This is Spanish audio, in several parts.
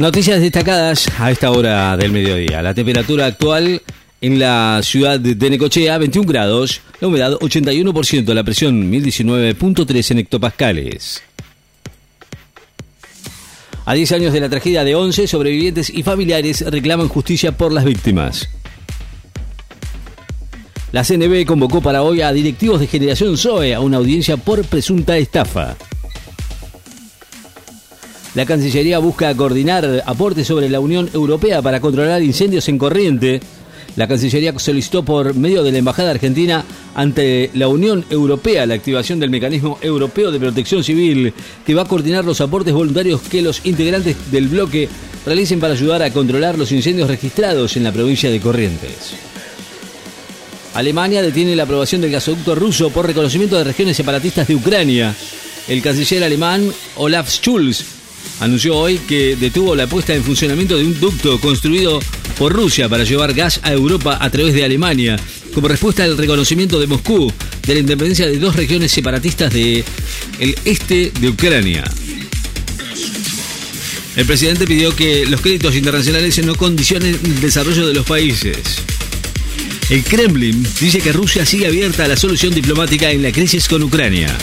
Noticias destacadas a esta hora del mediodía. La temperatura actual en la ciudad de Necochea, 21 grados, la humedad 81%, la presión 1019.3 en hectopascales. A 10 años de la tragedia de 11, sobrevivientes y familiares reclaman justicia por las víctimas. La CNB convocó para hoy a directivos de Generación Zoe a una audiencia por presunta estafa. La Cancillería busca coordinar aportes sobre la Unión Europea para controlar incendios en corriente. La Cancillería solicitó por medio de la Embajada Argentina ante la Unión Europea la activación del Mecanismo Europeo de Protección Civil, que va a coordinar los aportes voluntarios que los integrantes del bloque realicen para ayudar a controlar los incendios registrados en la provincia de Corrientes. Alemania detiene la aprobación del gasoducto ruso por reconocimiento de regiones separatistas de Ucrania. El canciller alemán Olaf Scholz anunció hoy que detuvo la puesta en funcionamiento de un ducto construido por Rusia para llevar gas a Europa a través de Alemania, como respuesta al reconocimiento de Moscú de la independencia de dos regiones separatistas del el este de Ucrania. El presidente pidió que los créditos internacionales no condicionen el desarrollo de los países. El Kremlin dice que Rusia sigue abierta a la solución diplomática en la crisis con Ucrania.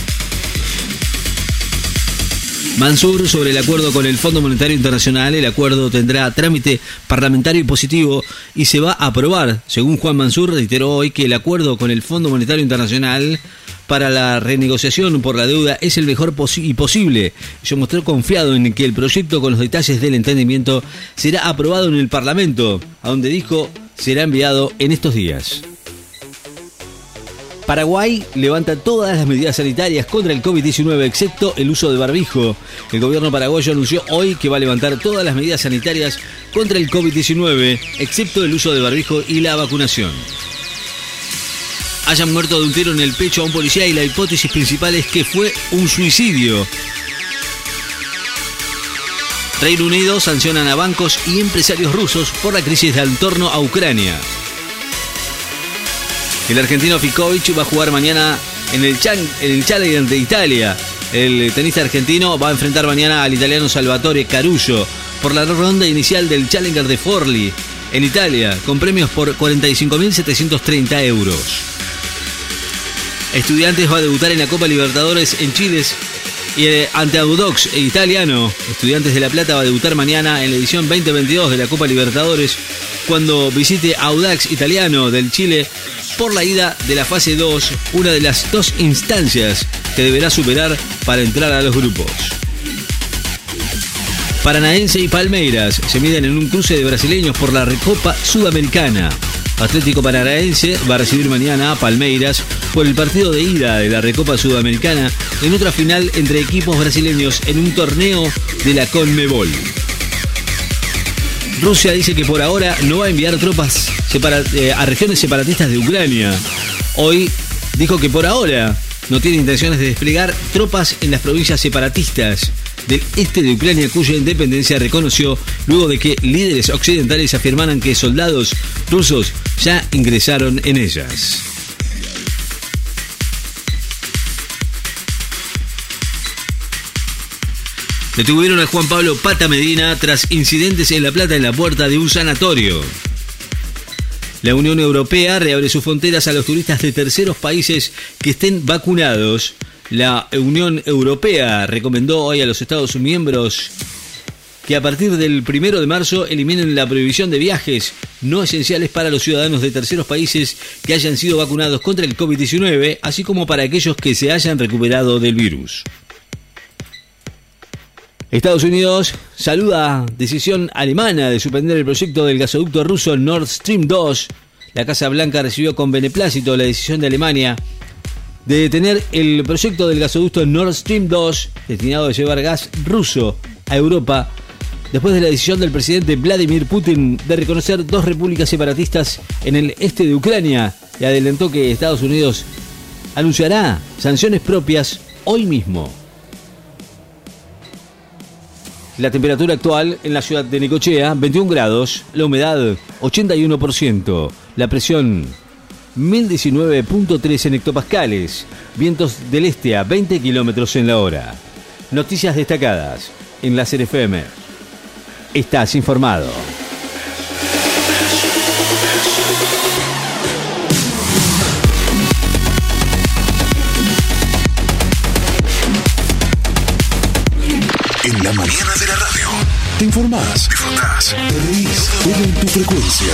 Mansur sobre el acuerdo con el Fondo Monetario Internacional. El acuerdo tendrá trámite parlamentario y positivo y se va a aprobar. Según Juan Mansur, reiteró hoy que el acuerdo con el Fondo Monetario Internacional para la renegociación por la deuda es el mejor y posible. Yo mostré confiado en que el proyecto con los detalles del entendimiento será aprobado en el Parlamento, a donde dijo será enviado en estos días. Paraguay levanta todas las medidas sanitarias contra el COVID-19, excepto el uso de barbijo. El gobierno paraguayo anunció hoy que va a levantar todas las medidas sanitarias contra el COVID-19, excepto el uso de barbijo y la vacunación. Hayan muerto de un tiro en el pecho a un policía y la hipótesis principal es que fue un suicidio. Reino Unido sancionan a bancos y empresarios rusos por la crisis de entorno a Ucrania. El argentino Fikovic va a jugar mañana en el, Challenger de Italia. El tenista argentino va a enfrentar mañana al italiano Salvatore Caruso por la ronda inicial del Challenger de Forli en Italia, con premios por 45.730 euros. Estudiantes va a debutar en la Copa Libertadores en Chile y eh, ante Audox e italiano. Estudiantes de La Plata va a debutar mañana en la edición 2022 de la Copa Libertadores cuando visite Audax italiano del Chile por la ida de la fase 2, una de las dos instancias que deberá superar para entrar a los grupos. Paranaense y Palmeiras se miden en un cruce de brasileños por la Recopa Sudamericana. Atlético Paranaense va a recibir mañana a Palmeiras por el partido de ida de la Recopa Sudamericana en otra final entre equipos brasileños en un torneo de la Conmebol. Rusia dice que por ahora no va a enviar tropas eh, a regiones separatistas de Ucrania. Hoy dijo que por ahora no tiene intenciones de desplegar tropas en las provincias separatistas del este de Ucrania cuya independencia reconoció luego de que líderes occidentales afirmaran que soldados rusos ya ingresaron en ellas. Detuvieron a Juan Pablo Pata Medina tras incidentes en La Plata en la puerta de un sanatorio. La Unión Europea reabre sus fronteras a los turistas de terceros países que estén vacunados. La Unión Europea recomendó hoy a los Estados miembros que a partir del primero de marzo eliminen la prohibición de viajes no esenciales para los ciudadanos de terceros países que hayan sido vacunados contra el COVID-19, así como para aquellos que se hayan recuperado del virus. Estados Unidos saluda decisión alemana de suspender el proyecto del gasoducto ruso Nord Stream 2. La Casa Blanca recibió con beneplácito la decisión de Alemania de detener el proyecto del gasoducto Nord Stream 2 destinado a llevar gas ruso a Europa después de la decisión del presidente Vladimir Putin de reconocer dos repúblicas separatistas en el este de Ucrania y adelantó que Estados Unidos anunciará sanciones propias hoy mismo. La temperatura actual en la ciudad de Necochea, 21 grados, la humedad 81%, la presión 1019.3 en hectopascales, vientos del este a 20 kilómetros en la hora. Noticias destacadas en la FM. estás informado. En la mañana de la radio. Te informás, disfrutás, te reís, todo en tu frecuencia.